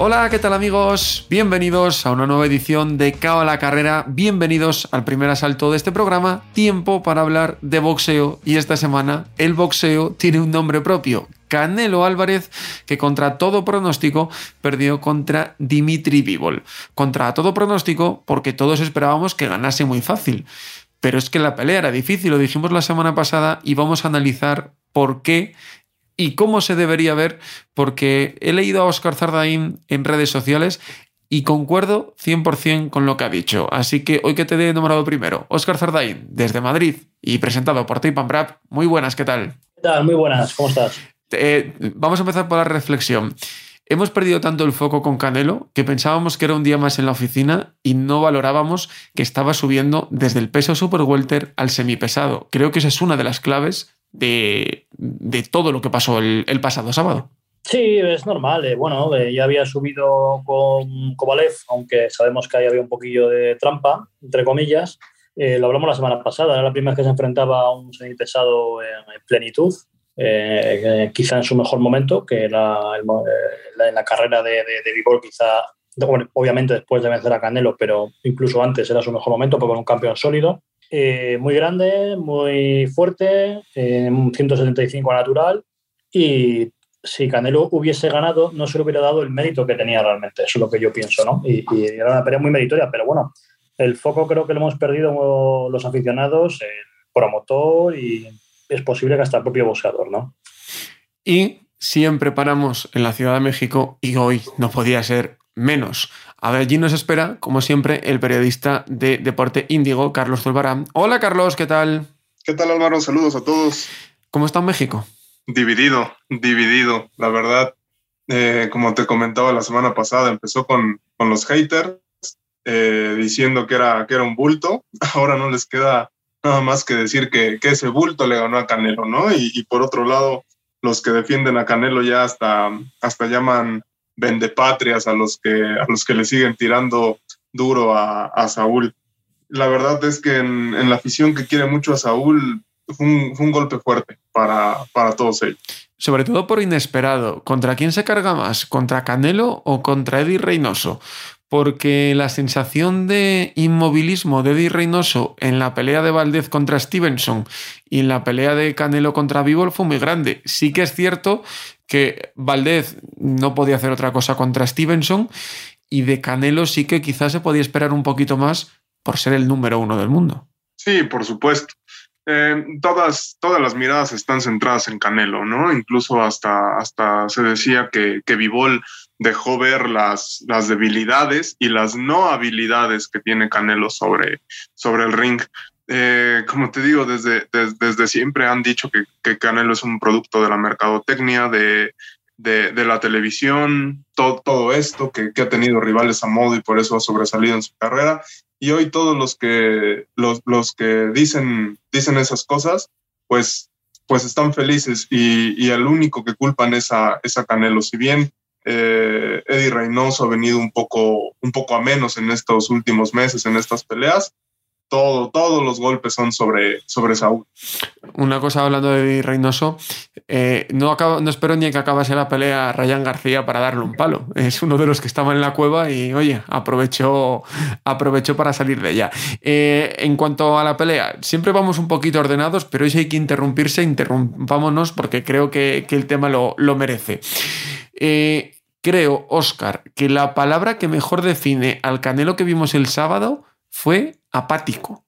Hola, ¿qué tal amigos? Bienvenidos a una nueva edición de Cao a la Carrera. Bienvenidos al primer asalto de este programa. Tiempo para hablar de boxeo. Y esta semana el boxeo tiene un nombre propio. Canelo Álvarez, que contra todo pronóstico perdió contra Dimitri Bivol. Contra todo pronóstico porque todos esperábamos que ganase muy fácil. Pero es que la pelea era difícil, lo dijimos la semana pasada y vamos a analizar por qué y cómo se debería ver, porque he leído a Oscar Zardaín en redes sociales y concuerdo 100% con lo que ha dicho. Así que hoy que te he nombrado primero, Oscar Zardaín, desde Madrid y presentado por Tape Brap. Muy buenas, ¿qué tal? ¿Qué tal? Muy buenas, ¿cómo estás? Eh, vamos a empezar por la reflexión. Hemos perdido tanto el foco con Canelo que pensábamos que era un día más en la oficina y no valorábamos que estaba subiendo desde el peso super welter al semipesado. Creo que esa es una de las claves de, de todo lo que pasó el, el, pasado sábado. Sí, es normal. Eh, bueno, eh, ya había subido con Kovalev, aunque sabemos que ahí había un poquillo de trampa, entre comillas. Eh, lo hablamos la semana pasada, era la primera vez que se enfrentaba a un semipesado en, en plenitud, quizá en su mejor momento, que en la carrera de, de, de quizá, bueno, obviamente después de vencer a Canelo, pero incluso antes era su mejor momento, porque era un campeón sólido. Eh, muy grande, muy fuerte, eh, 175 natural y si Canelo hubiese ganado no se le hubiera dado el mérito que tenía realmente, eso es lo que yo pienso, ¿no? Y, era una pelea muy meritoria, pero bueno, el foco creo que lo hemos perdido los aficionados, el promotor y es posible que hasta el propio boxeador, ¿no? Y siempre paramos en la Ciudad de México y hoy no podía ser menos. A ver, allí nos espera, como siempre, el periodista de Deporte Índigo, Carlos Zulbarán. Hola Carlos, ¿qué tal? ¿Qué tal Álvaro? Saludos a todos. ¿Cómo está en México? Dividido, dividido. La verdad, eh, como te comentaba la semana pasada, empezó con, con los haters eh, diciendo que era, que era un bulto. Ahora no les queda nada más que decir que, que ese bulto le ganó a Canelo, ¿no? Y, y, por otro lado, los que defienden a Canelo ya hasta, hasta llaman vendepatrias a los que, a los que le siguen tirando duro a, a Saúl. La verdad es que en, en, la afición que quiere mucho a Saúl fue un, golpe fuerte para, para todos ellos. Sobre todo por inesperado. ¿Contra quién se carga más? ¿Contra Canelo o contra Eddie Reynoso? porque la sensación de inmovilismo de Eddie Reynoso en la pelea de Valdez contra Stevenson y en la pelea de Canelo contra Bivol fue muy grande. Sí que es cierto que Valdez no podía hacer otra cosa contra Stevenson y de Canelo sí que quizás se podía esperar un poquito más por ser el número uno del mundo. Sí, por supuesto. Eh, todas, todas las miradas están centradas en Canelo, ¿no? Incluso hasta, hasta se decía que, que Vivol dejó ver las, las debilidades y las no habilidades que tiene Canelo sobre, sobre el ring. Eh, como te digo, desde, desde, desde siempre han dicho que, que, Canelo es un producto de la mercadotecnia, de, de, de la televisión, todo, todo esto, que, que, ha tenido rivales a modo y por eso ha sobresalido en su carrera. Y hoy todos los que, los, los que dicen, dicen esas cosas, pues, pues están felices y, y el único que culpan es a, es a Canelo. Si bien eh, Eddie Reynoso ha venido un poco, un poco a menos en estos últimos meses, en estas peleas. Todo, todos los golpes son sobre, sobre Saúl. Una cosa hablando de Reynoso, eh, no, no espero ni que acabase la pelea Ryan García para darle un palo. Es uno de los que estaba en la cueva y, oye, aprovechó, aprovechó para salir de ella. Eh, en cuanto a la pelea, siempre vamos un poquito ordenados, pero hoy si hay que interrumpirse, interrumpámonos porque creo que, que el tema lo, lo merece. Eh, creo, Oscar, que la palabra que mejor define al Canelo que vimos el sábado fue apático.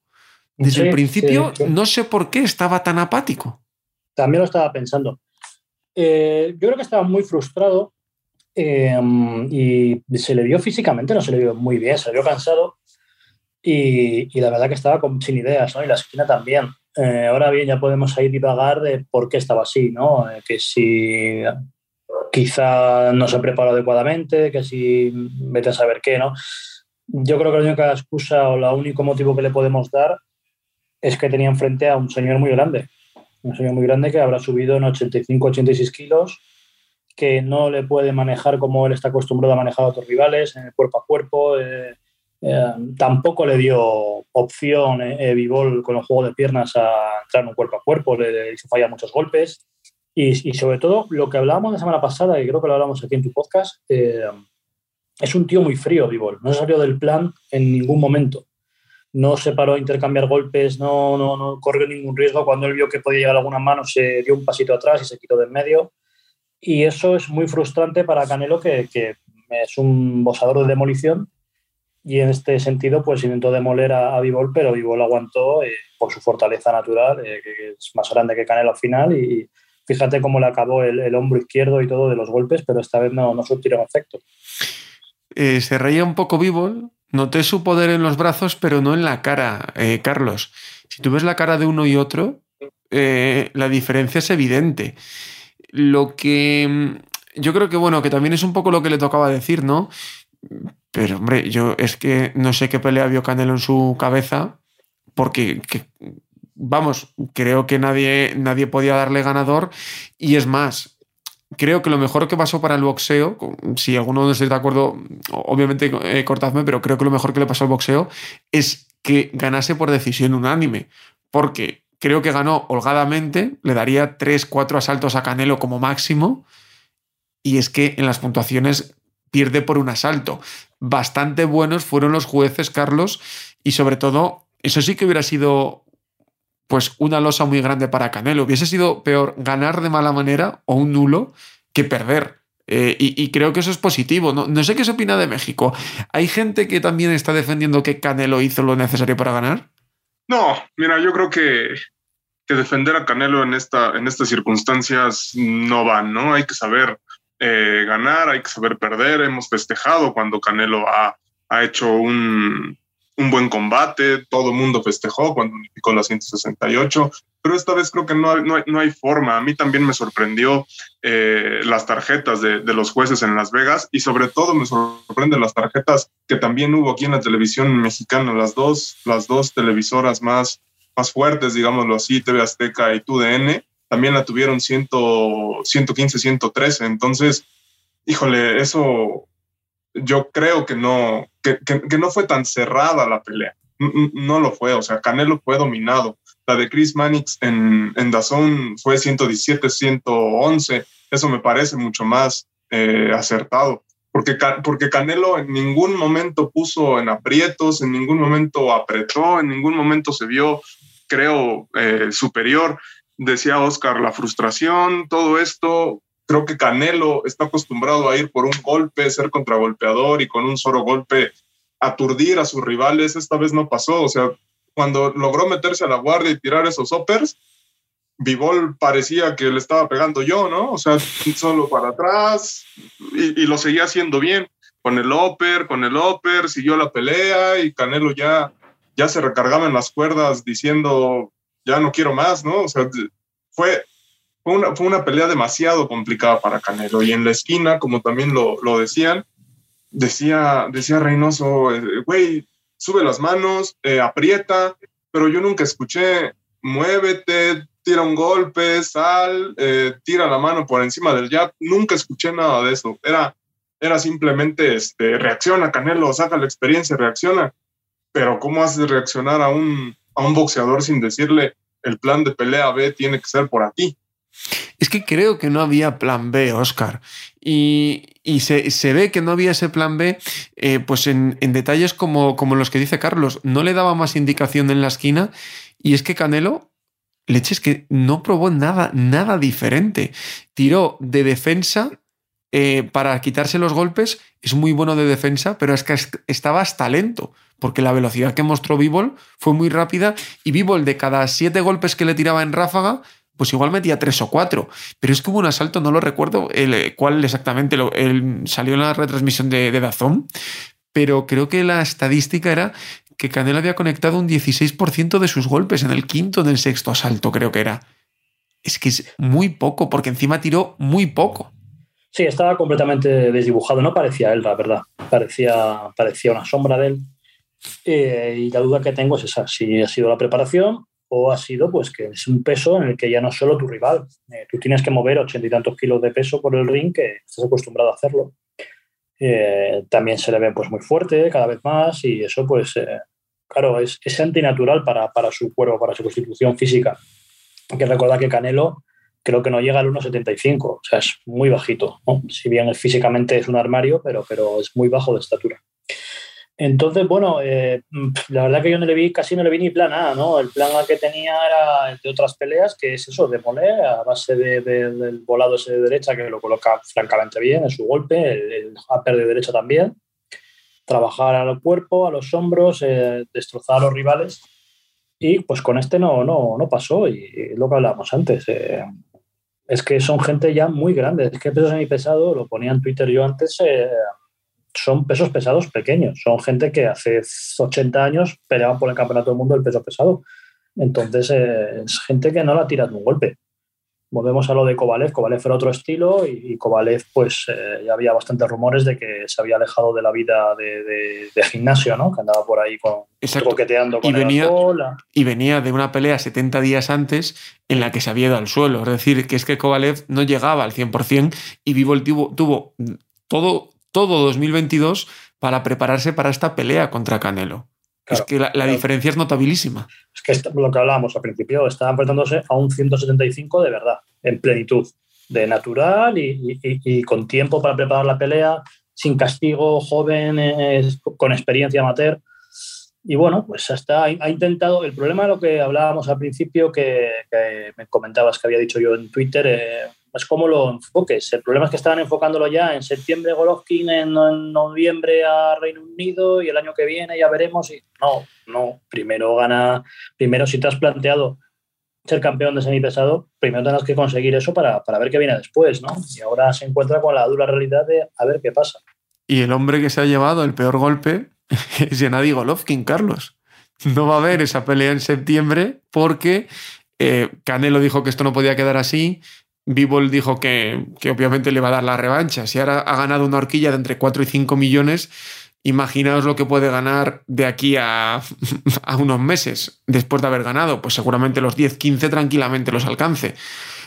Desde sí, el principio, sí, sí. no sé por qué estaba tan apático. También lo estaba pensando. Eh, yo creo que estaba muy frustrado eh, y se le vio físicamente, no se le vio muy bien, se le vio cansado. y, la verdad que estaba sin ideas, ¿no? Y la esquina también. Eh, ahora bien, ya podemos ahí divagar de por qué estaba así, ¿no? Eh, que si quizá no se preparó adecuadamente, que si vete a saber qué, ¿no? Yo creo que la única excusa o el único motivo que le podemos dar es que tenía enfrente a un señor muy grande, un señor muy grande que habrá subido en 85-86 kilos, que no le puede manejar como él está acostumbrado a manejar a otros rivales, en el cuerpo a cuerpo. Eh, eh, tampoco le dio opción eh, Vivol con el juego de piernas a entrar en un cuerpo a cuerpo, le, hizo fallar muchos golpes. Y, sobre todo, lo que hablábamos la semana pasada, y creo que lo hablamos aquí en tu podcast, eh, es un tío muy frío, Vivol. No salió del plan en ningún momento. No se paró a intercambiar golpes, no, no, no corrió ningún riesgo. Cuando él vio que podía llegar alguna mano, se dio un pasito atrás y se quitó de en medio. Y eso es muy frustrante para Canelo, que, que es un bosador de demolición y en este sentido pues intentó demoler a, a Vivol, pero Vivol aguantó eh, por su fortaleza natural, eh, que es más grande que Canelo al final y fíjate cómo le acabó el, hombro izquierdo y todo de los golpes, pero esta vez no, no surtieron efecto. Eh, se reía un poco Vivol, noté su poder en los brazos, pero no en la cara, Carlos. Si tú ves la cara de uno y otro, la diferencia es evidente. Lo que mm, yo creo que, bueno, que también es un poco lo que le tocaba decir, ¿no? Pero, hombre, yo es que no sé qué pelea vio Canelo en su cabeza, porque, vamos, creo que nadie, nadie podía darle ganador. Y es más, creo que lo mejor que pasó para el boxeo, si alguno no estáis de acuerdo, obviamente eh, cortadme, pero creo que lo mejor que le pasó al boxeo es que ganase por decisión unánime. Porque creo que ganó holgadamente, le daría 3, 4 asaltos a Canelo como máximo. Y es que en las puntuaciones pierde por un asalto. Bastante buenos fueron los jueces, Carlos, y sobre todo, eso sí que hubiera sido pues una losa muy grande para Canelo. Hubiese sido peor ganar de mala manera o un nulo que perder. Eh, y, creo que eso es positivo. No, no sé qué se opina de México. ¿Hay gente que también está defendiendo que Canelo hizo lo necesario para ganar? No, mira, yo creo que, que defender a Canelo en, esta, en estas circunstancias no va, ¿no? Hay que saber eh, ganar, hay que saber perder. Hemos festejado cuando Canelo ha, ha hecho un, un, buen combate, todo el mundo festejó cuando unificó la 168, pero esta vez creo que no hay, no no hay forma. A mí también me sorprendió eh, las tarjetas de, de, los jueces en Las Vegas y sobre todo me sorprenden las tarjetas que también hubo aquí en la televisión mexicana, las dos, las dos televisoras más, más fuertes, digámoslo así, TV Azteca y TUDN también la tuvieron 100, 115, 113. Entonces, híjole, eso yo creo que no, que, que, no fue tan cerrada la pelea. No, lo fue, o sea, Canelo fue dominado. La de Chris Mannix en, en Dazón fue 117, 111. Eso me parece mucho más eh, acertado. Porque, porque Canelo en ningún momento puso en aprietos, en ningún momento apretó, en ningún momento se vio, creo, eh, superior decía Oscar, la frustración, todo esto, creo que Canelo está acostumbrado a ir por un golpe, ser contragolpeador y con un solo golpe aturdir a sus rivales. Esta vez no pasó, o sea, cuando logró meterse a la guardia y tirar esos uppers, Vivol parecía que le estaba pegando yo, ¿no? O sea, solo para atrás y, lo seguía haciendo bien. Con el upper, con el upper, siguió la pelea y Canelo ya, ya se recargaba en las cuerdas diciendo, ya no quiero más, ¿no? O sea, fue, fue, una, fue una pelea demasiado complicada para Canelo. Y en la esquina, como también lo, lo decían, decía, decía Reynoso, eh, güey, sube las manos, eh, aprieta, pero yo nunca escuché, muévete, tira un golpe, sal, eh, tira la mano por encima del jab. Nunca escuché nada de eso. Era, era simplemente, este, reacciona, Canelo, saca la experiencia, reacciona. Pero ¿cómo haces reaccionar a un, a un boxeador sin decirle el plan de pelea B tiene que ser por aquí. Es que creo que no había plan B, Oscar. Y, se, ve que no había ese plan B, eh, pues en, detalles como, como los que dice Carlos. No le daba más indicación en la esquina. Y es que Canelo, leches que no probó nada, nada diferente. Tiró de defensa eh, para quitarse los golpes. Es muy bueno de defensa, pero es que estaba hasta lento porque la velocidad que mostró Bivol fue muy rápida y Bivol de cada siete golpes que le tiraba en ráfaga, pues igual metía tres o cuatro. Pero es que hubo un asalto, no lo recuerdo el, cuál exactamente lo, salió en la retransmisión de, Dazón, pero creo que la estadística era que Canelo había conectado un 16% de sus golpes en el quinto del sexto asalto, creo que era. Es que es muy poco, porque encima tiró muy poco. Sí, estaba completamente desdibujado. No parecía él, la verdad. Parecía, parecía una sombra de él. Eh, y la duda que tengo es esa, si ha sido la preparación o ha sido pues que es un peso en el que ya no es solo tu rival. Eh, tú tienes que mover ochenta y tantos kilos de peso por el ring que estás acostumbrado a hacerlo. Eh, también se le ve pues muy fuerte cada vez más y eso pues claro es, es antinatural para, para, su cuerpo, para su constitución física. Hay que recordar que Canelo creo que no llega al 1,75, o sea, es muy bajito. Si bien físicamente es un armario, pero, pero es muy bajo de estatura. Entonces, bueno, eh, la verdad que yo no le vi, casi no le vi ni plan A, ¿no? El plan A que tenía era el de otras peleas, que es eso, de moler a base de, del volado ese de derecha, que lo coloca francamente bien en su golpe, el, upper de derecha también. Trabajar al cuerpo, a los hombros, eh, destrozar a los rivales. Y pues con este no, no, no pasó, y, lo que hablábamos antes. Eh, es que son gente ya muy grande. Es que peso pesado lo ponía en Twitter yo antes son pesos pesados pequeños. Son gente que hace 80 años peleaban por el campeonato del mundo del peso pesado. Entonces eh, es gente que no la tira de un golpe. Volvemos a lo de Kovalev. Kovalev era otro estilo y, Kovalev, pues eh, ya había bastantes rumores de que se había alejado de la vida de, gimnasio, ¿no? Que andaba por ahí con, coqueteando con y venía, Y venía de una pelea 70 días antes en la que se había ido al suelo. Es decir, que es que Kovalev no llegaba al 100% y Vivo tuvo, tuvo todo todo 2022 para prepararse para esta pelea contra Canelo. es que la, diferencia es notabilísima. Es que lo que hablábamos al principio, estaba enfrentándose a un 175 de verdad, en plenitud, de natural y, con tiempo para preparar la pelea, sin castigo, joven, con experiencia amateur. Y bueno, pues hasta ha, intentado. El problema de lo que hablábamos al principio, que, me comentabas que había dicho yo en Twitter, eh, es como lo enfoques. El problema es que estaban enfocándolo ya en septiembre Golovkin, en, noviembre a Reino Unido y el año que viene ya veremos. No, no. Primero gana, primero si te has planteado ser campeón de semipesado, primero tendrás que conseguir eso para, para ver qué viene después, ¿no? Y ahora se encuentra con la dura realidad de a ver qué pasa. Y el hombre que se ha llevado el peor golpe es Gennady Golovkin, Carlos. No va a haber esa pelea en septiembre porque eh, Canelo dijo que esto no podía quedar así. Bivol dijo que, obviamente le va a dar la revancha. Si ahora ha ganado una horquilla de entre 4 y 5 millones, imaginaos lo que puede ganar de aquí a, unos meses después de haber ganado. Pues seguramente los 10, 15 tranquilamente los alcance.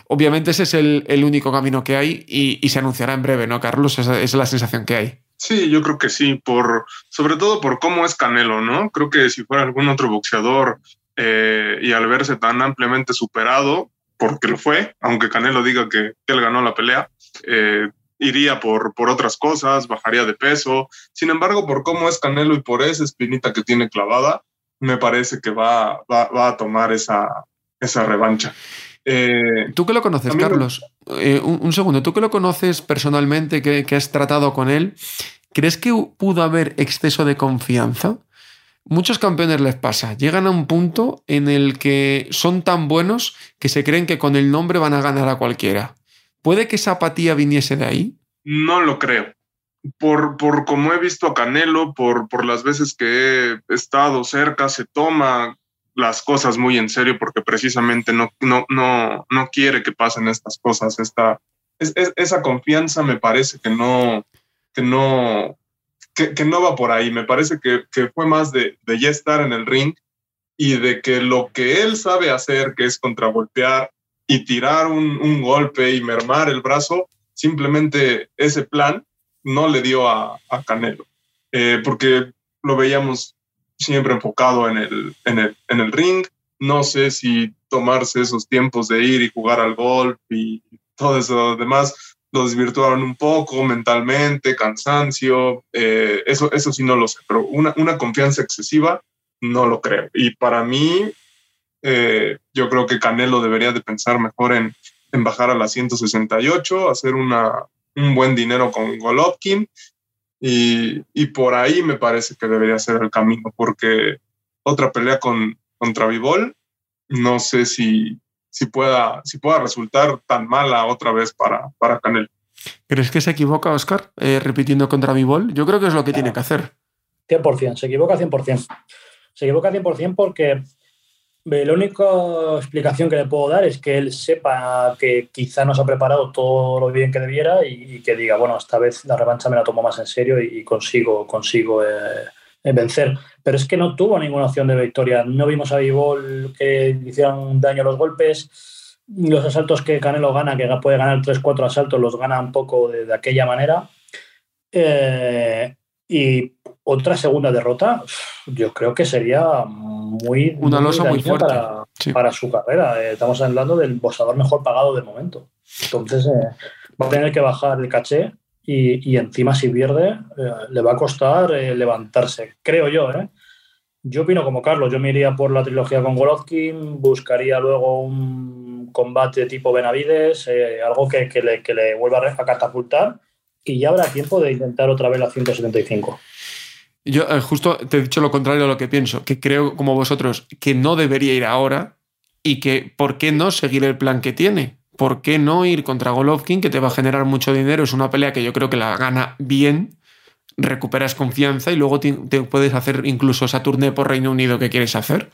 Obviamente ese es el, único camino que hay y, se anunciará en breve, ¿no, Carlos? Esa, es la sensación que hay. Sí, yo creo que sí, por, sobre todo por cómo es Canelo, ¿no? Creo que si fuera algún otro boxeador eh, y al verse tan ampliamente superado, porque lo fue, aunque Canelo diga que, él ganó la pelea, eh, iría por, por otras cosas, bajaría de peso. Sin embargo, por cómo es Canelo y por esa espinita que tiene clavada, me parece que va, va, a tomar esa, esa revancha. Eh, tú que lo conoces, Carlos, eh, un, segundo, tú que lo conoces personalmente, que, que, has tratado con él, ¿crees que pudo haber exceso de confianza? Muchos campeones les pasa, llegan a un punto en el que son tan buenos que se creen que con el nombre van a ganar a cualquiera. ¿Puede que esa apatía viniese de ahí? No lo creo. Por, por como he visto a Canelo, por, por las veces que he estado cerca, se toma las cosas muy en serio porque precisamente no, no, no, no quiere que pasen estas cosas. Esta, esa confianza me parece que no, que no, que, no va por ahí. Me parece que, fue más de, ya estar en el ring y de que lo que él sabe hacer, que es contragolpear y tirar un, golpe y mermar el brazo, simplemente ese plan no le dio a, Canelo. Eh, porque lo veíamos siempre enfocado en el, en, el, en el ring. No sé si tomarse esos tiempos de ir y jugar al golf y todo eso demás lo desvirtuaron un poco mentalmente, cansancio, eh, eso, eso sí no lo sé, pero una, una, confianza excesiva no lo creo. Y para mí, eh, yo creo que Canelo debería de pensar mejor en, en bajar a la 168, hacer una, un buen dinero con Golovkin y, y, por ahí me parece que debería ser el camino, porque otra pelea con, contra Vivol, no sé si, si pueda, si pueda resultar tan mala otra vez para, para Canelo. ¿Crees que se equivoca Oscar eh, repitiendo contra mi bol? Yo creo que es lo que tiene que hacer. 100%, se equivoca 100%. Se equivoca 100% porque la única explicación que le puedo dar es que él sepa que quizá no se ha preparado todo lo bien que debiera y, que diga, bueno, esta vez la revancha me la tomo más en serio y, consigo, consigo eh, vencer. Pero es que no tuvo ninguna opción de victoria. No vimos a Vivol que hicieran daño a los golpes. Los asaltos que Canelo gana, que puede ganar 3-4 asaltos, los gana un poco de, de aquella manera. Eh, y otra segunda derrota, yo creo que sería muy. Una losa muy, fuerte. Para, su carrera. Eh, estamos hablando del boxador mejor pagado del momento. Entonces, eh, va a tener que bajar el caché y, encima, si pierde, le va a costar levantarse. Creo yo, ¿eh? Yo opino como Carlos, yo me iría por la trilogía con Golovkin, buscaría luego un combate tipo Benavides, algo que, le, que le vuelva a catapultar y ya habrá tiempo de intentar otra vez la 175. Yo eh, justo te he dicho lo contrario de lo que pienso, que creo como vosotros que no debería ir ahora y que ¿por qué no seguir el plan que tiene? ¿Por qué no ir contra Golovkin, que te va a generar mucho dinero? Es una pelea que yo creo que la gana bien, recuperas confianza y luego te, puedes hacer incluso esa turné por Reino Unido que quieres hacer.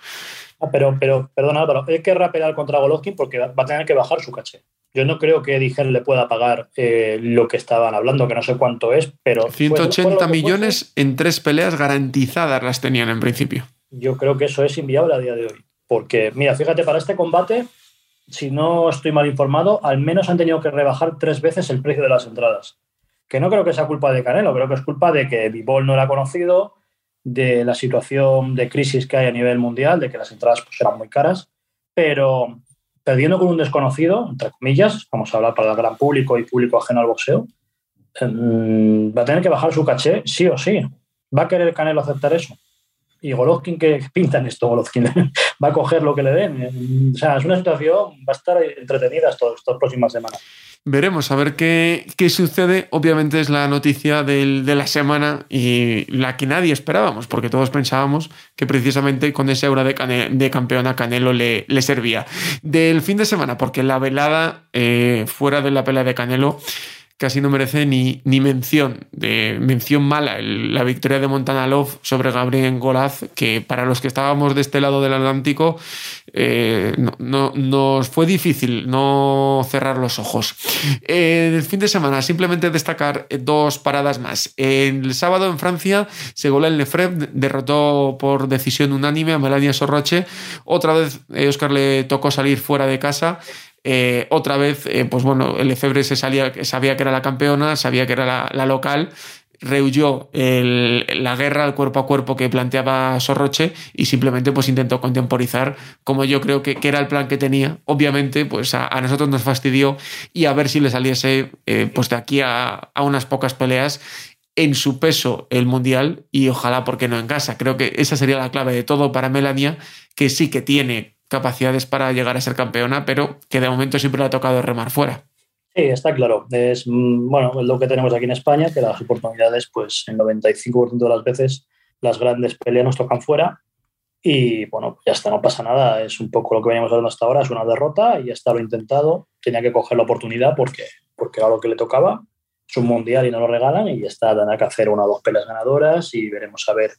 Ah, pero, pero, perdona Álvaro, hay que pelear contra Golovkin porque va a tener que bajar su caché. Yo no creo que Eddie le pueda pagar eh, lo que estaban hablando, que no sé cuánto es, pero... 180 millones en tres peleas garantizadas las tenían en principio. Yo creo que eso es inviable a día de hoy. Porque, mira, fíjate, para este combate, si no estoy mal informado, al menos han tenido que rebajar tres veces el precio de las entradas. Que no creo que sea culpa de Canelo, creo que es culpa de que Vivol no era conocido, de la situación de crisis que hay a nivel mundial, de que las entradas pues, eran muy caras, pero perdiendo con un desconocido, entre comillas, vamos a hablar para el gran público y público ajeno al boxeo, em, va a tener que bajar su caché sí o sí. ¿Va a querer Canelo aceptar eso? Y Golovkin, que pinta en esto? Golovkin va a coger lo que le den. O sea, es una situación, va a estar entretenida estas, próximas semanas. Veremos a ver qué, qué, sucede. Obviamente es la noticia de la semana y la que nadie esperábamos, porque todos pensábamos que precisamente con ese aura de, de campeón a Canelo le, le, servía. Del fin de semana, porque la velada eh, fuera de la pelea de Canelo casi no merece ni, ni mención, de mención mala, la victoria de Montana Love sobre Gabriel Golaz, que para los que estábamos de este lado del Atlántico eh, no, nos fue difícil no cerrar los ojos. Eh, el fin de semana, simplemente destacar dos paradas más. El sábado en Francia, Segolén Lefebvre derrotó por decisión unánime a Melania Sorroche. Otra vez Oscar le tocó salir fuera de casa eh, otra vez, eh, pues bueno, el Efebre se salía, sabía que era la campeona, sabía que era la, local, rehuyó la guerra al cuerpo a cuerpo que planteaba Sorroche y simplemente pues intentó contemporizar como yo creo que, era el plan que tenía. Obviamente pues a, nosotros nos fastidió y a ver si le saliese eh, pues de aquí a, a, unas pocas peleas en su peso el mundial y ojalá porque no en casa. Creo que esa sería la clave de todo para Melania que sí que tiene capacidades para llegar a ser campeona, pero que de momento siempre le ha tocado remar fuera. Sí, está claro. Es mm, bueno, lo que tenemos aquí en España, que las oportunidades, pues en 95% de las veces las grandes peleas nos tocan fuera. Y bueno, ya está, no pasa nada. Es un poco lo que veníamos hablando hasta ahora, es una derrota y ya está lo intentado. Tenía que coger la oportunidad porque, porque era lo que le tocaba. Es un mundial y no lo regalan y ya está, tendrá que hacer una o dos peleas ganadoras y veremos a ver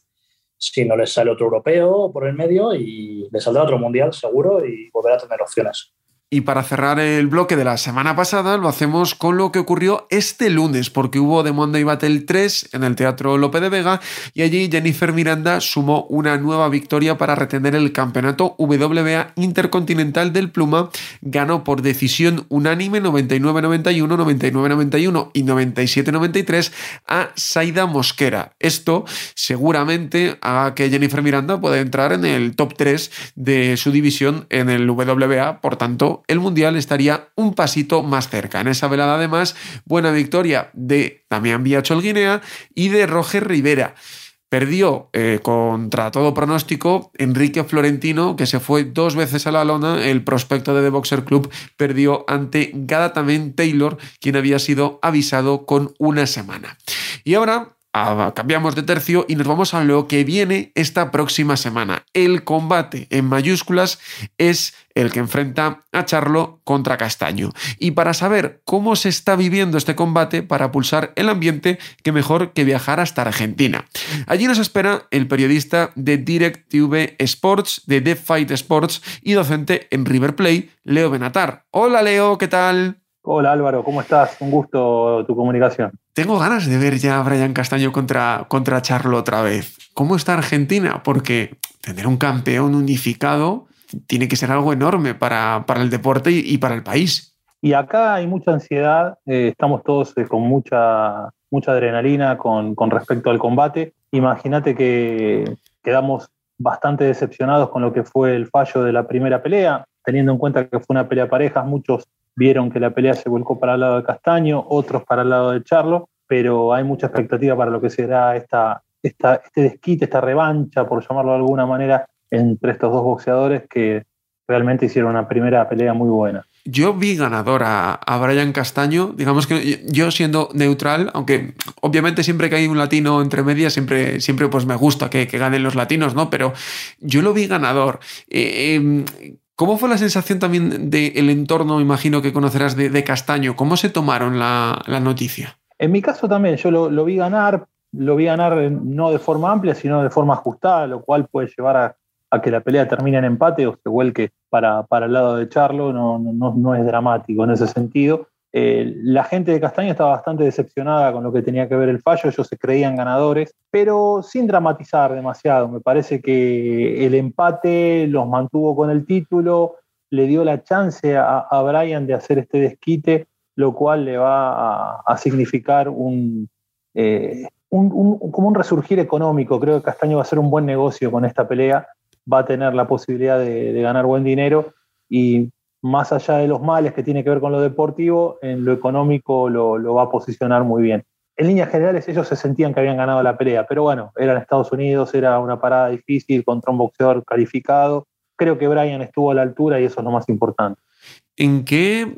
si no les sale otro europeo por el medio y les saldrá otro mundial seguro y volverá a tener opciones. Y para cerrar el bloque de la semana pasada, lo hacemos con lo que ocurrió este lunes, porque hubo The Monday Battle 3 en el Teatro Lope de Vega y allí Jennifer Miranda sumó una nueva victoria para retener el campeonato WBA Intercontinental del Pluma. Ganó por decisión unánime 99-91, 99-91 y 97-93 a Saida Mosquera. Esto seguramente haga que Jennifer Miranda pueda entrar en el top 3 de su división en el WBA, por tanto el Mundial estaría un pasito más cerca. En esa velada, además, buena victoria de Damián Viachol Guinea y de Roger Rivera. Perdió eh, contra todo pronóstico Enrique Florentino, que se fue dos veces a la lona. El prospecto de The Boxer Club perdió ante Gadatamen Taylor, quien había sido avisado con una semana. Y ahora cambiamos de tercio y nos vamos a lo que viene esta próxima semana. El combate en mayúsculas es el que enfrenta a Charlo contra Castaño. Y para saber cómo se está viviendo este combate, para pulsar el ambiente, que mejor que viajar hasta Argentina. Allí nos espera el periodista de DirecTV Sports, de The Sports y docente en River Play, Leo Benatar. Hola Leo, ¿qué tal? Hola Álvaro, ¿cómo estás? Un gusto tu comunicación. Tengo ganas de ver ya a Brian Castaño contra, contra Charlo otra vez. ¿Cómo está Argentina? Porque tener un campeón unificado tiene que ser algo enorme para, el deporte y, para el país. Y acá hay mucha ansiedad, eh, estamos todos eh, con mucha, mucha adrenalina con, con respecto al combate. Imagínate que quedamos bastante decepcionados con lo que fue el fallo de la primera pelea, teniendo en cuenta que fue una pelea parejas, muchos vieron que la pelea se volcó para el lado de Castaño, otros para el lado de Charlo, pero hay mucha expectativa para lo que será esta, esta, este desquite, esta revancha, por llamarlo de alguna manera, entre estos dos boxeadores que realmente hicieron una primera pelea muy buena. Yo vi ganador a, a, Brian Castaño, digamos que yo siendo neutral, aunque obviamente siempre que hay un latino entre medias, siempre, siempre pues me gusta que, ganen los latinos, ¿no? Pero yo lo vi ganador. Eh, em, ¿Cómo fue la sensación también del entorno, imagino que conocerás, de, Castaño? ¿Cómo se tomaron la, noticia? En mi caso también, yo lo, vi ganar, lo vi ganar no de forma amplia, sino de forma ajustada, lo cual puede llevar a, que la pelea termine en empate o se vuelque para, para el lado de Charlo, no, no, no es dramático en ese sentido. Eh, la gente de Castaño estaba bastante decepcionada con lo que tenía que ver el fallo, ellos se creían ganadores, pero sin dramatizar demasiado. Me parece que el empate los mantuvo con el título, le dio la chance a, Brian de hacer este desquite, lo cual le va a, significar eh, un, como un resurgir económico. Creo que Castaño va a hacer un buen negocio con esta pelea, va a tener la posibilidad de, de ganar buen dinero y más allá de los males que tiene que ver con lo deportivo, en lo económico lo, va a posicionar muy bien. En líneas generales ellos se sentían que habían ganado la pelea, pero bueno, eran Estados Unidos, era una parada difícil contra un boxeador calificado. Creo que Brian estuvo a la altura y eso es lo más importante. ¿En qué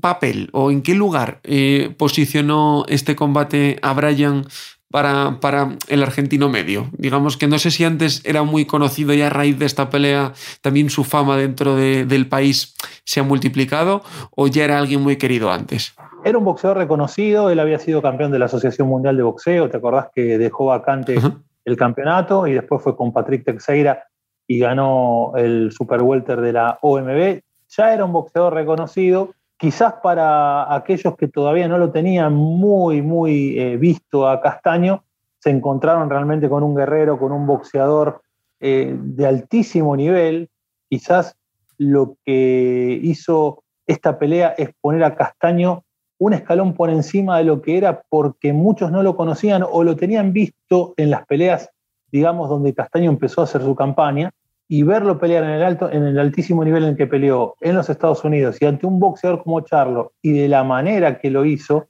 papel o en qué lugar eh, posicionó este combate a Brian para, para, el argentino medio. Digamos que no sé si antes era muy conocido y a raíz de esta pelea también su fama dentro del país se ha multiplicado o ya era alguien muy querido antes. Era un boxeador reconocido, él había sido campeón de la Asociación Mundial de Boxeo, ¿te acordás que dejó vacante el campeonato y después fue con Patrick Teixeira y ganó el Super Welter de la OMB? Ya era un boxeador reconocido, quizás para aquellos que todavía no lo tenían muy, muy eh, visto a Castaño, se encontraron realmente con un guerrero, con un boxeador eh, de altísimo nivel. Quizás lo que hizo esta pelea es poner a Castaño un escalón por encima de lo que era porque muchos no lo conocían o lo tenían visto en las peleas, digamos, donde Castaño empezó a hacer su campaña y verlo pelear en el, alto, en el altísimo nivel en que peleó en los Estados Unidos y ante un boxeador como Charlo y de la manera que lo hizo,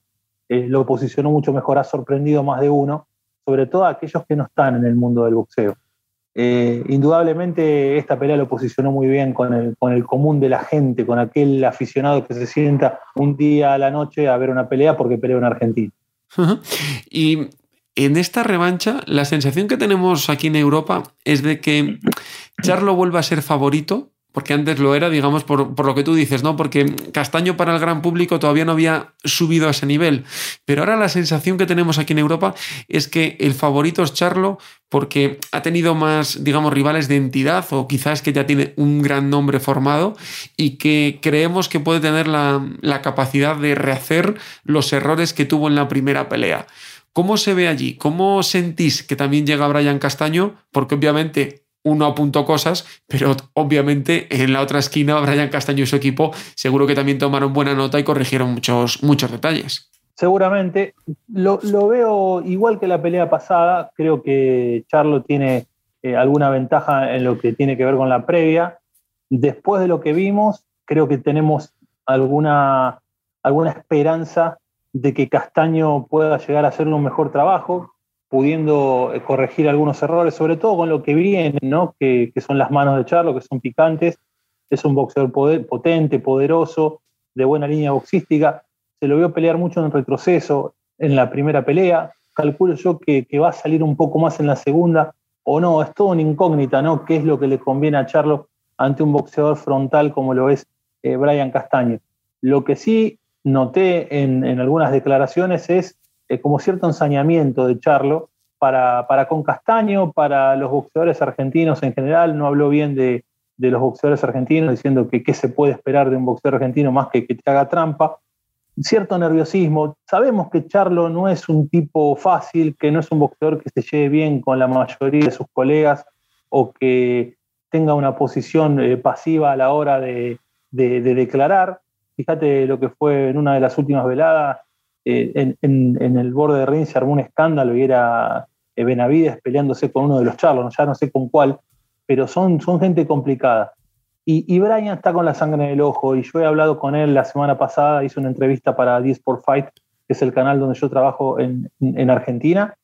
eh, lo posicionó mucho mejor, ha sorprendido más de uno, sobre todo a aquellos que no están en el mundo del boxeo. Eh, indudablemente esta pelea lo posicionó muy bien con el, con el común de la gente, con aquel aficionado que se sienta un día a la noche a ver una pelea porque pelea en Argentina. y en esta revancha, la sensación que tenemos aquí en Europa es de que Charlo vuelve a ser favorito, porque antes lo era, digamos, por, lo que tú dices, ¿no? Porque Castaño para el gran público todavía no había subido a ese nivel. Pero ahora la sensación que tenemos aquí en Europa es que el favorito es Charlo porque ha tenido más, digamos, rivales de entidad o quizás que ya tiene un gran nombre formado y que creemos que puede tener la, la capacidad de rehacer los errores que tuvo en la primera pelea. ¿Cómo se ve allí? ¿Cómo sentís que también llega Brian Castaño? Porque obviamente uno apuntó cosas, pero obviamente en la otra esquina Brian Castaño y su equipo seguro que también tomaron buena nota y corrigieron muchos, muchos detalles. Seguramente. Lo, veo igual que la pelea pasada. Creo que Charlo tiene eh, alguna ventaja en lo que tiene que ver con la previa. Después de lo que vimos, creo que tenemos alguna, alguna esperanza de que Castaño pueda llegar a hacer un mejor trabajo, pudiendo eh, corregir algunos errores, sobre todo con lo que viene, ¿no? que, son las manos de Charlo, que son picantes. Es un boxeador potente, poderoso, de buena línea boxística. Se lo vio pelear mucho en retroceso en la primera pelea. calculo yo que, va a salir un poco más en la segunda o no, es todo una incógnita, ¿no? ¿Qué es lo que le conviene a Charlo ante un boxeador frontal como lo es eh, Brian Castaño? Lo que sí noté en, algunas declaraciones es eh, como cierto ensañamiento de Charlo para, para, con Castaño, para los boxeadores argentinos en general, no habló bien de, de los boxeadores argentinos, diciendo que qué se puede esperar de un boxeador argentino más que que te haga trampa. Cierto nerviosismo. Sabemos que Charlo no es un tipo fácil, que no es un boxeador que se lleve bien con la mayoría de sus colegas o que tenga una posición eh, pasiva a la hora de, declarar. Fíjate lo que fue en una de las últimas veladas, eh, en, el borde de ring se armó un escándalo y era eh, Benavides peleándose con uno de los charlos, ya no sé con cuál, pero son, son gente complicada. Y, Brian está con la sangre en el ojo y yo he hablado con él la semana pasada, hice una entrevista para 10 Sport Fight, que es el canal donde yo trabajo en, en Argentina,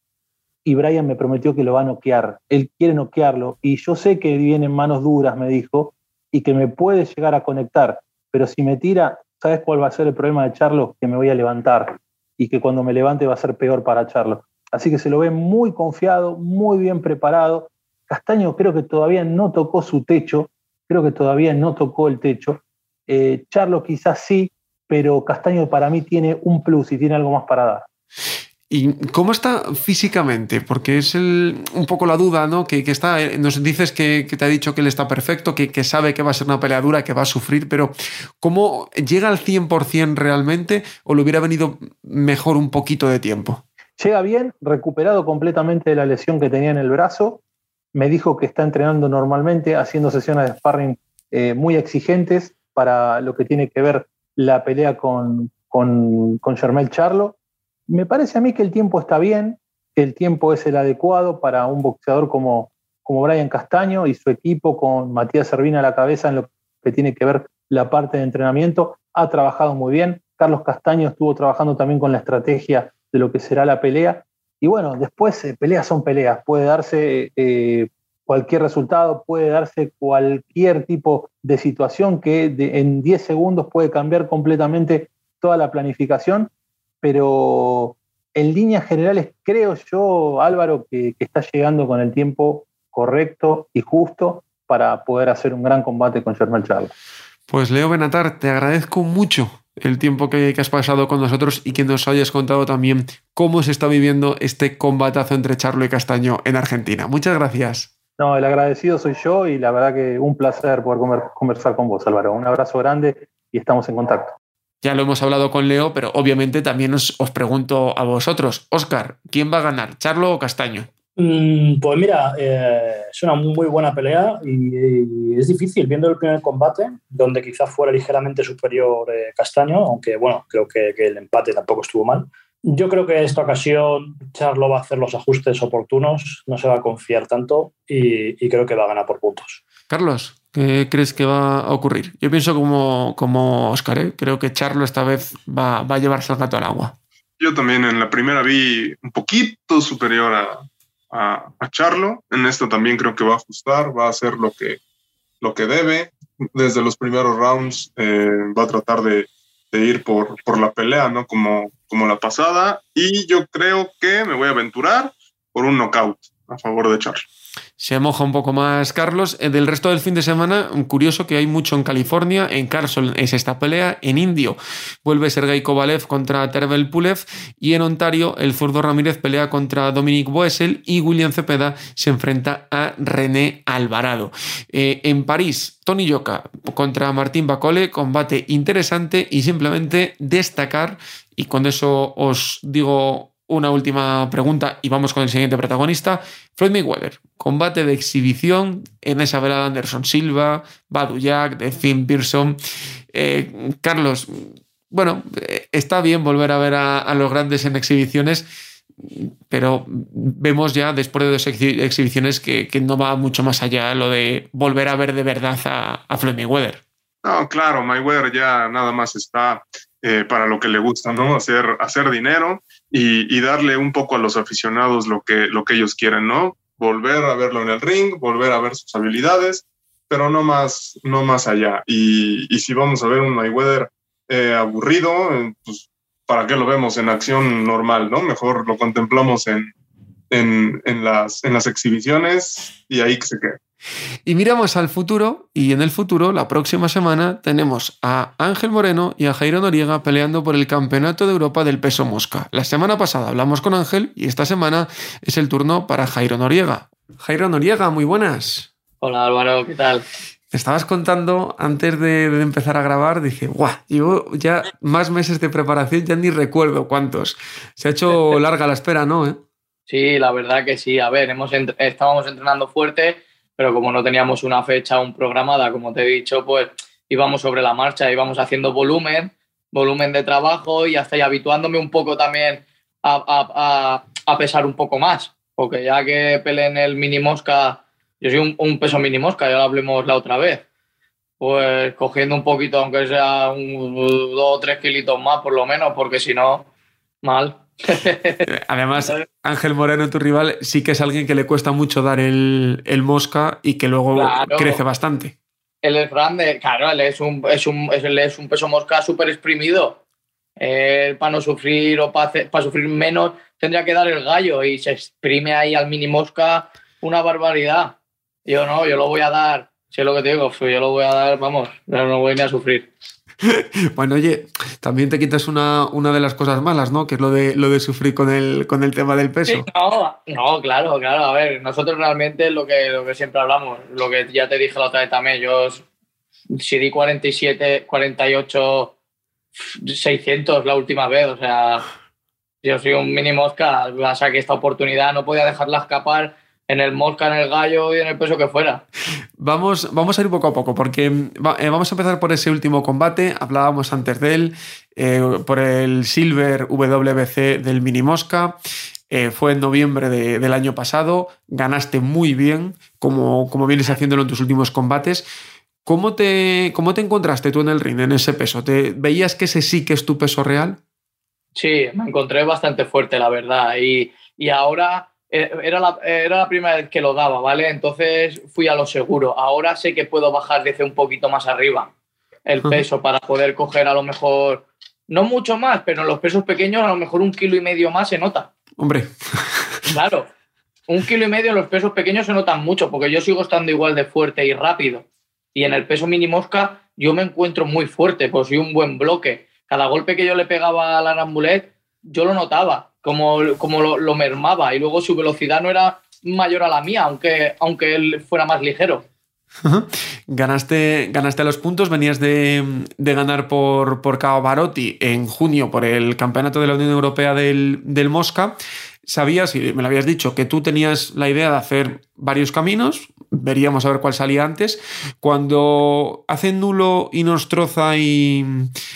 y Brian me prometió que lo va a noquear. Él quiere noquearlo y yo sé que viene en manos duras, me dijo, y que me puede llegar a conectar, pero si me tira, ¿sabes cuál va a ser el problema de Charlo? Que me voy a levantar y que cuando me levante va a ser peor para Charlo. Así que se lo ve muy confiado, muy bien preparado Castaño creo que todavía no tocó su techo, creo que todavía no tocó el techo. Eh, Charlo quizás sí, pero Castaño para mí tiene un plus y tiene algo más para dar. ¿Y cómo está físicamente? Porque es un poco la duda, ¿no? Que, está, eh, nos dices que, te ha dicho que él está perfecto, que, que, sabe que va a ser una peleadura, que va a sufrir, pero ¿cómo llega al 100% realmente o le hubiera venido mejor un poquito de tiempo? Llega bien, recuperado completamente de la lesión que tenía en el brazo, me dijo que está entrenando normalmente, haciendo sesiones de sparring eh, muy exigentes para lo que tiene que ver la pelea con, con, con Charlo. Me parece a mí que el tiempo está bien, el tiempo es el adecuado para un boxeador como, como Brian Castaño y su equipo con Matías Servina a la cabeza en lo que tiene que ver la parte de entrenamiento. Ha trabajado muy bien. Carlos Castaño estuvo trabajando también con la estrategia de lo que será la pelea y bueno, después eh, peleas son peleas, puede darse eh, cualquier resultado, puede darse cualquier tipo de situación que en 10 segundos puede cambiar completamente toda la planificación, pero en líneas generales creo yo, Álvaro, que, está llegando con el tiempo correcto y justo para poder hacer un gran combate con Germán Charles. Pues Leo Benatar, te agradezco mucho el tiempo que, has pasado con nosotros y que nos hayas contado también cómo se está viviendo este combatazo entre Charlo y Castaño en Argentina. Muchas gracias. No, el agradecido soy yo y la verdad que un placer poder conversar con vos, Álvaro. Un abrazo grande y estamos en contacto. Ya lo hemos hablado con Leo, pero obviamente también os, os pregunto a vosotros. Oscar, ¿quién va a ganar, Charlo o Castaño? Mm, pues mira, eh, es una muy buena pelea y, es difícil viendo el primer combate, donde quizás fuera ligeramente superior eh, Castaño, aunque bueno, creo que, el empate tampoco estuvo mal. Yo creo que esta ocasión Charlo va a hacer los ajustes oportunos, no se va a confiar tanto y, creo que va a ganar por puntos. Carlos, ¿qué crees que va a ocurrir? Yo pienso como, como Oscar, ¿eh? creo que Charlo esta vez va, va a llevarse el gato al agua. Yo también en la primera vi un poquito superior a, a, Charlo. En esto también creo que va a ajustar, va a hacer lo que, lo que debe. Desde los primeros rounds eh, va a tratar de, ir por, por, la pelea, ¿no? Como, como la pasada. Y yo creo que me voy a aventurar por un knockout a favor de Charlo se moja un poco más Carlos. Eh, del resto del fin de semana, curioso que hay mucho en California, en Carson es esta pelea, en Indio vuelve Sergei Kovalev contra Tervel Pulev y en Ontario el Furdo Ramírez pelea contra Dominic Boesel y William Cepeda se enfrenta a René Alvarado. Eh, en París, Tony Yoka contra Martín Bacole, combate interesante y simplemente destacar, y con eso os digo una última pregunta y vamos con el siguiente protagonista. Floyd Mayweather, combate de exhibición en esa velada Anderson Silva, Badu Jack, de Finn Pearson. Eh, Carlos, bueno, eh, está bien volver a ver a, los grandes en exhibiciones, pero vemos ya después de dos exhibiciones que, no va mucho más allá lo de volver a ver de verdad a, a Floyd Mayweather. No, claro, Mayweather ya nada más está eh, para lo que le gusta, ¿no? Hacer, hacer dinero y, darle un poco a los aficionados lo que, lo que ellos quieren, ¿no? Volver a verlo en el ring, volver a ver sus habilidades, pero no más, no más allá. Y, si vamos a ver un Mayweather eh, aburrido, pues ¿para qué lo vemos en acción normal, no? Mejor lo contemplamos en, en, en las, en las exhibiciones y ahí que se quede. Y miramos al futuro y en el futuro, la próxima semana, tenemos a Ángel Moreno y a Jairo Noriega peleando por el Campeonato de Europa del peso mosca. La semana pasada hablamos con Ángel y esta semana es el turno para Jairo Noriega. Jairo Noriega, muy buenas. Hola Álvaro, ¿qué tal? Me estabas contando antes de, de, empezar a grabar, dije, guau, llevo ya más meses de preparación, ya ni recuerdo cuántos. Se ha hecho larga la espera, ¿no? ¿Eh? Sí, la verdad que sí. A ver, hemos estábamos entrenando fuerte pero como no teníamos una fecha aún programada, como te he dicho, pues íbamos sobre la marcha, íbamos haciendo volumen, volumen de trabajo y hasta ahí habituándome un poco también a, a, a, pesar un poco más, porque ya que peleé en el mini mosca, yo soy un, un, peso mini mosca, ya lo hablemos la otra vez, pues cogiendo un poquito, aunque sea un, dos o tres kilitos más por lo menos, porque si no, mal. Además, Ángel Moreno, tu rival, sí que es alguien que le cuesta mucho dar el, el mosca y que luego claro. crece bastante. Él es grande, claro, él es un, es un, él es un peso mosca súper exprimido. Eh, para no sufrir o para, para sufrir menos, tendría que dar el gallo y se exprime ahí al mini mosca una barbaridad. Yo no, yo lo voy a dar, sé lo que te digo, yo lo voy a dar, vamos, no voy ni a sufrir. Bueno, oye, también te quitas una, una, de las cosas malas, ¿no? Que es lo de, lo de sufrir con el, con el tema del peso. No, no, claro, claro. A ver, nosotros realmente lo que, lo que siempre hablamos, lo que ya te dije la otra vez también, yo si di 47, 48, 600 la última vez, o sea, yo soy un mini mosca, o sea que esta oportunidad no podía dejarla escapar en el mosca, en el gallo y en el peso que fuera. Vamos, vamos a ir poco a poco, porque eh, vamos a empezar por ese último combate. Hablábamos antes de él, eh, por el Silver WBC del Mini Mosca. Eh, fue en noviembre de, del año pasado. Ganaste muy bien, como, como vienes haciéndolo en tus últimos combates. ¿Cómo te, ¿Cómo te encontraste tú en el ring, en ese peso? ¿Te, ¿Veías que ese sí que es tu peso real? Sí, me encontré bastante fuerte, la verdad. Y, y ahora era la, era la primera vez que lo daba, ¿vale? Entonces fui a lo seguro. Ahora sé que puedo bajar desde un poquito más arriba el peso para poder coger a lo mejor, no mucho más, pero en los pesos pequeños a lo mejor un kilo y medio más se nota. Hombre. Claro, un kilo y medio en los pesos pequeños se notan mucho porque yo sigo estando igual de fuerte y rápido. Y en el peso mini mosca yo me encuentro muy fuerte, pues soy un buen bloque. Cada golpe que yo le pegaba a la Rambulet, yo lo notaba como, como lo, mermaba y luego su velocidad no era mayor a la mía, aunque, aunque él fuera más ligero. Ganaste, ganaste los puntos, venías de, de ganar por, por Cao Barotti en junio por el Campeonato de la Unión Europea del, del Mosca sabías, y me lo habías dicho, que tú tenías la idea de hacer varios caminos, veríamos a ver cuál salía antes. Cuando hacen Nulo y Nostroza y,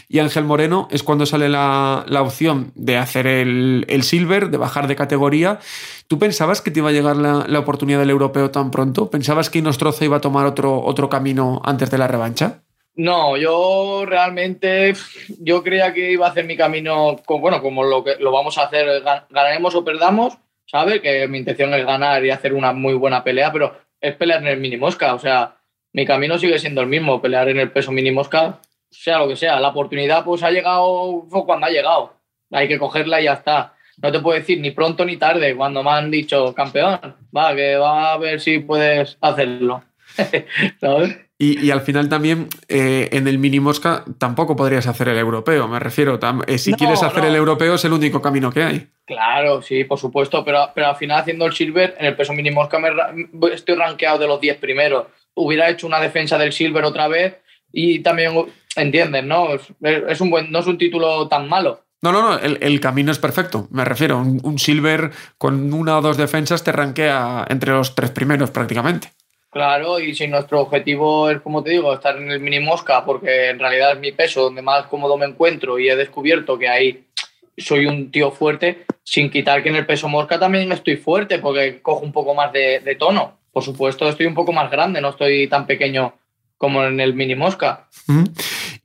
y Ángel Moreno es cuando sale la, la opción de hacer el, el, Silver, de bajar de categoría. ¿Tú pensabas que te iba a llegar la, la oportunidad del europeo tan pronto? ¿Pensabas que Nostroza iba a tomar otro, otro camino antes de la revancha? No, yo realmente yo creía que iba a hacer mi camino, con, bueno, como lo que lo vamos a hacer, ganaremos o perdamos, ¿sabe? Que mi intención es ganar y hacer una muy buena pelea, pero es pelear en el mini mosca, o sea, mi camino sigue siendo el mismo, pelear en el peso mini mosca, sea lo que sea, la oportunidad pues ha llegado cuando ha llegado, hay que cogerla y ya está. No te puedo decir ni pronto ni tarde cuando me han dicho campeón, va, que va a ver si puedes hacerlo. ¿Sabes? Y, y, al final también eh, en el mini mosca tampoco podrías hacer el europeo, me refiero. Eh, si no, quieres hacer no. el europeo es el único camino que hay. Claro, sí, por supuesto, pero, pero al final haciendo el silver en el peso mini mosca me, estoy rankeado de los 10 primeros. Hubiera hecho una defensa del silver otra vez y también, entiendes, ¿no? Es, es un buen, no es un título tan malo. No, no, no, el, el, camino es perfecto. Me refiero, un, un silver con una o dos defensas te rankea entre los tres primeros prácticamente. Claro, y si nuestro objetivo es, como te digo, estar en el mini mosca, porque en realidad es mi peso donde más cómodo me encuentro y he descubierto que ahí soy un tío fuerte, sin quitar que en el peso mosca también estoy fuerte, porque cojo un poco más de, tono. Por supuesto, estoy un poco más grande, no estoy tan pequeño como en el mini mosca.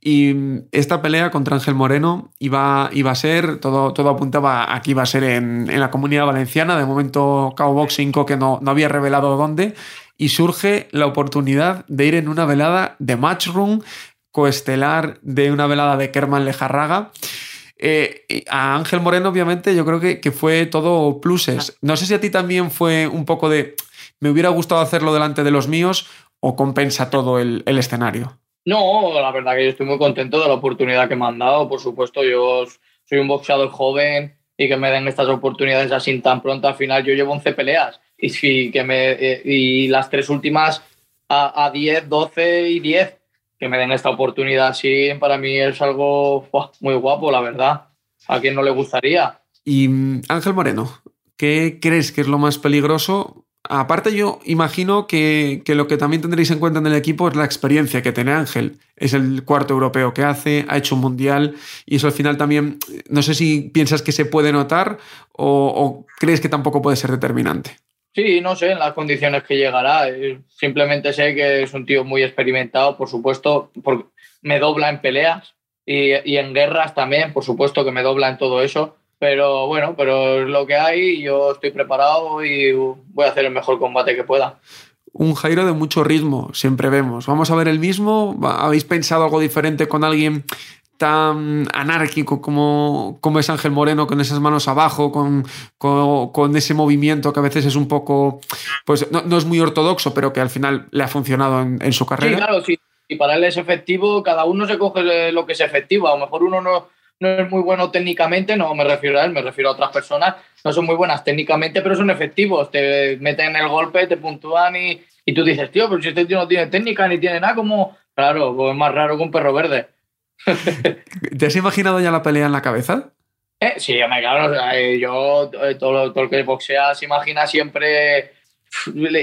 Y esta pelea contra Ángel Moreno iba, iba a ser, todo, todo apuntaba a que iba a ser en, en la comunidad valenciana, de momento Cao Boxing que no, no había revelado dónde, y surge la oportunidad de ir en una velada de Matchroom coestelar de una velada de Kerman Lejarraga. Eh, a Ángel Moreno, obviamente, yo creo que, que, fue todo pluses. No sé si a ti también fue un poco de, me hubiera gustado hacerlo delante de los míos o compensa todo el, el escenario. No, la verdad que yo estoy muy contento de la oportunidad que me han dado. Por supuesto, yo soy un boxeador joven y que me den estas oportunidades así tan pronto. Al final, yo llevo 11 peleas y, que me, eh, y las tres últimas a, a 10, 12 y 10 que me den esta oportunidad así, para mí es algo muy guapo, la verdad. ¿A quién no le gustaría? Y Ángel Moreno, ¿qué crees que es lo más peligroso? Aparte, yo imagino que, que, lo que también tendréis en cuenta en el equipo es la experiencia que tiene Ángel. Es el cuarto europeo que hace, ha hecho un mundial y eso al final también, no sé si piensas que se puede notar o crees que tampoco puede ser determinante. Sí, no sé en las condiciones que llegará. Eh, simplemente sé que es un tío muy experimentado, por supuesto, porque me dobla en peleas y, y, en guerras también, por supuesto que me dobla en todo eso. Pero bueno, pero es lo que hay, yo estoy preparado y voy a hacer el mejor combate que pueda. Un Jairo de mucho ritmo, siempre vemos. ¿Vamos a ver el mismo? ¿Habéis pensado algo diferente con alguien tan anárquico como, como es Ángel Moreno, con esas manos abajo, con, con, con, ese movimiento que a veces es un poco, pues no, no, es muy ortodoxo, pero que al final le ha funcionado en, en su carrera. Sí, claro, sí. Y para él es efectivo, cada uno se coge lo que es efectivo. A lo mejor uno no, no es muy bueno técnicamente, no me refiero a él, me refiero a otras personas, no son muy buenas técnicamente, pero son efectivos. Te meten el golpe, te puntúan y, y tú dices, tío, pero si este tío no tiene técnica ni tiene nada, como, claro, pues es más raro que un perro verde. ¿Te has imaginado ya la pelea en la cabeza? Eh, sí, claro, yo todo, todo el que boxea se imagina siempre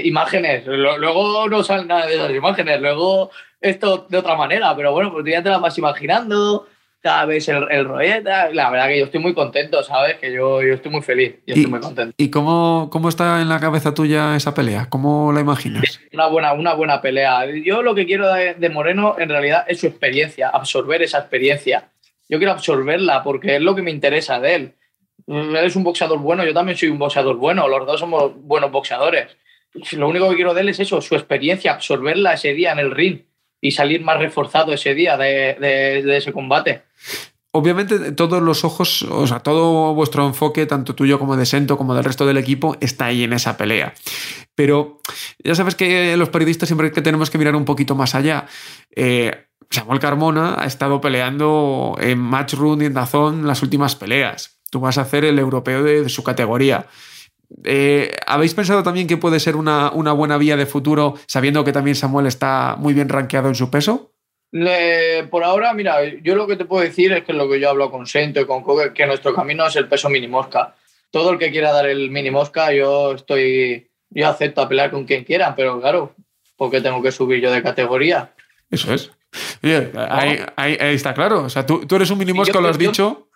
imágenes, luego no salen nada de esas imágenes, luego esto de otra manera, pero bueno, pues ya te las vas imaginando, cada vez el, el rolleta, la verdad que yo estoy muy contento, ¿sabes? Que yo, yo estoy muy feliz, yo estoy muy contento. ¿Y cómo, cómo está en la cabeza tuya esa pelea? ¿Cómo la imaginas? Una buena, una buena pelea. Yo lo que quiero de, de Moreno en realidad es su experiencia, absorber esa experiencia. Yo quiero absorberla porque es lo que me interesa de él. Él es un boxeador bueno, yo también soy un boxeador bueno, los dos somos buenos boxeadores. Lo único que quiero de él es eso, su experiencia, absorberla ese día en el ring y salir más reforzado ese día de, ese combate. Obviamente todos los ojos, o sea, todo vuestro enfoque, tanto tuyo como de Sento, como del resto del equipo, está ahí en esa pelea. Pero ya sabes que los periodistas siempre que tenemos que mirar un poquito más allá. Eh, Samuel Carmona ha estado peleando en Matchroom y en Dazón las últimas peleas. Tú vas a hacer el europeo de su categoría. Eh, ¿Habéis pensado también que puede ser una, una, buena vía de futuro, sabiendo que también Samuel está muy bien rankeado en su peso? Le, por ahora, mira, yo lo que te puedo decir es que lo que yo hablo con Sento y con Coque, que nuestro camino es el peso mini mosca. Todo el que quiera dar el mini mosca, yo estoy, yo acepto a pelear con quien quiera, pero claro, porque tengo que subir yo de categoría. Eso es. Oye, ahí, ahí, ahí, está claro. O sea, tú, tú eres un mini mosca, lo has dicho.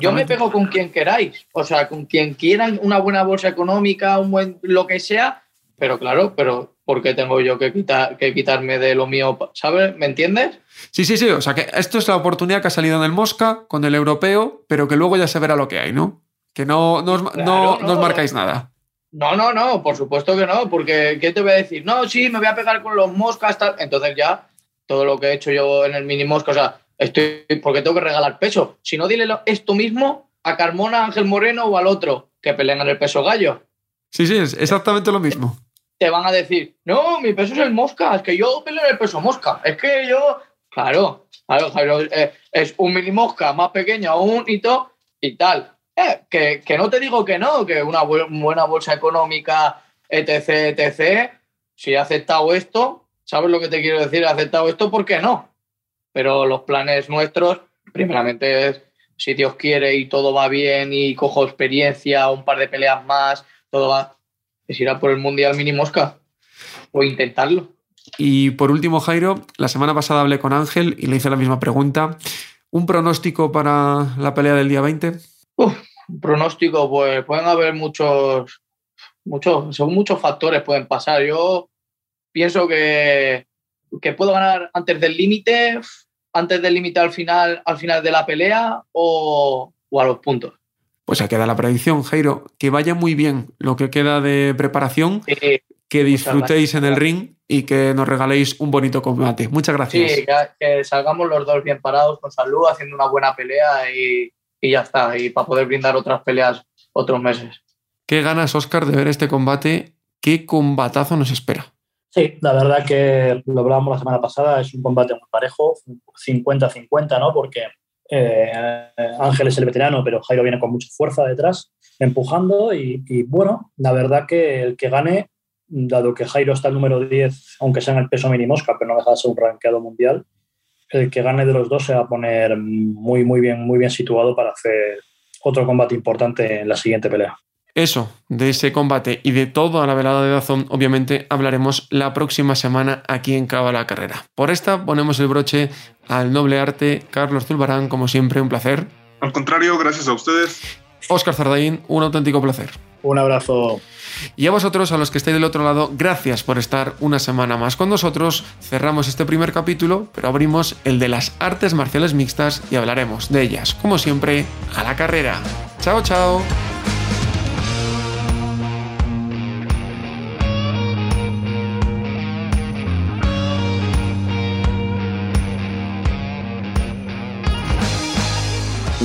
Yo me pego con quien queráis, o sea, con quien quieran una buena bolsa económica, un buen lo que sea, pero claro, pero ¿por qué tengo yo que, quitar, que quitarme de lo mío? ¿Sabes? ¿Me entiendes? Sí, sí, sí. O sea, que esto es la oportunidad que ha salido en el Mosca con el europeo, pero que luego ya se verá lo que hay, ¿no? Que no, no, os, claro, no, no, no os marcáis nada. No, no, no, por supuesto que no, porque ¿qué te voy a decir? No, sí, me voy a pegar con los moscas, tal. Entonces ya, todo lo que he hecho yo en el mini mosca, o sea, Estoy, porque tengo que regalar peso. Si no, dile esto mismo a Carmona, Ángel Moreno o al otro que pelean en el peso gallo. Sí, sí, es exactamente lo mismo. Te van a decir, no, mi peso es el mosca, es que yo peleo en el peso mosca, es que yo. Claro, claro, claro eh, es un mini mosca más pequeño un hito y tal. Eh, que, que, no te digo que no, que una bu buena bolsa económica, etc., etc., si he aceptado esto, ¿sabes lo que te quiero decir? He aceptado esto, ¿por qué no? Pero los planes nuestros, primeramente es, si Dios quiere y todo va bien y cojo experiencia, un par de peleas más, todo va, es ir a por el Mundial Mini Mosca o intentarlo. Y por último, Jairo, la semana pasada hablé con Ángel y le hice la misma pregunta. ¿Un pronóstico para la pelea del día 20? Uf, un pronóstico, pues pueden haber muchos, muchos, según muchos factores pueden pasar. Yo pienso que que puedo ganar antes del límite, antes del límite al final, al final de la pelea o, o, a los puntos. Pues ahí queda la predicción, Jairo. Que vaya muy bien lo que queda de preparación, sí, que disfrutéis en el ring y que nos regaléis un bonito combate. Muchas gracias. Sí, que, que, salgamos los dos bien parados, con salud, haciendo una buena pelea y, y ya está, y para poder brindar otras peleas otros meses. ¿Qué ganas, Oscar, de ver este combate? ¿Qué combatazo nos espera? Sí, la verdad que lo hablábamos la semana pasada, es un combate muy parejo, 50-50, ¿no? Porque eh, Ángel es el veterano, pero Jairo viene con mucha fuerza detrás, empujando y, bueno, la verdad que el que gane, dado que Jairo está el número 10, aunque sea en el peso mini mosca, pero no deja de ser un ranqueado mundial, el que gane de los dos se va a poner muy, muy bien, muy bien situado para hacer otro combate importante en la siguiente pelea. Eso, de ese combate y de todo a la velada de Dazón, obviamente hablaremos la próxima semana aquí en Cava la Carrera. Por esta ponemos el broche al noble arte Carlos Zulbarán, como siempre, un placer. Al contrario, gracias a ustedes. Oscar Zardaín, un auténtico placer. Un abrazo. Y a vosotros, a los que estáis del otro lado, gracias por estar una semana más con nosotros. Cerramos este primer capítulo, pero abrimos el de las artes marciales mixtas y hablaremos de ellas, como siempre, a la carrera. Chao, chao.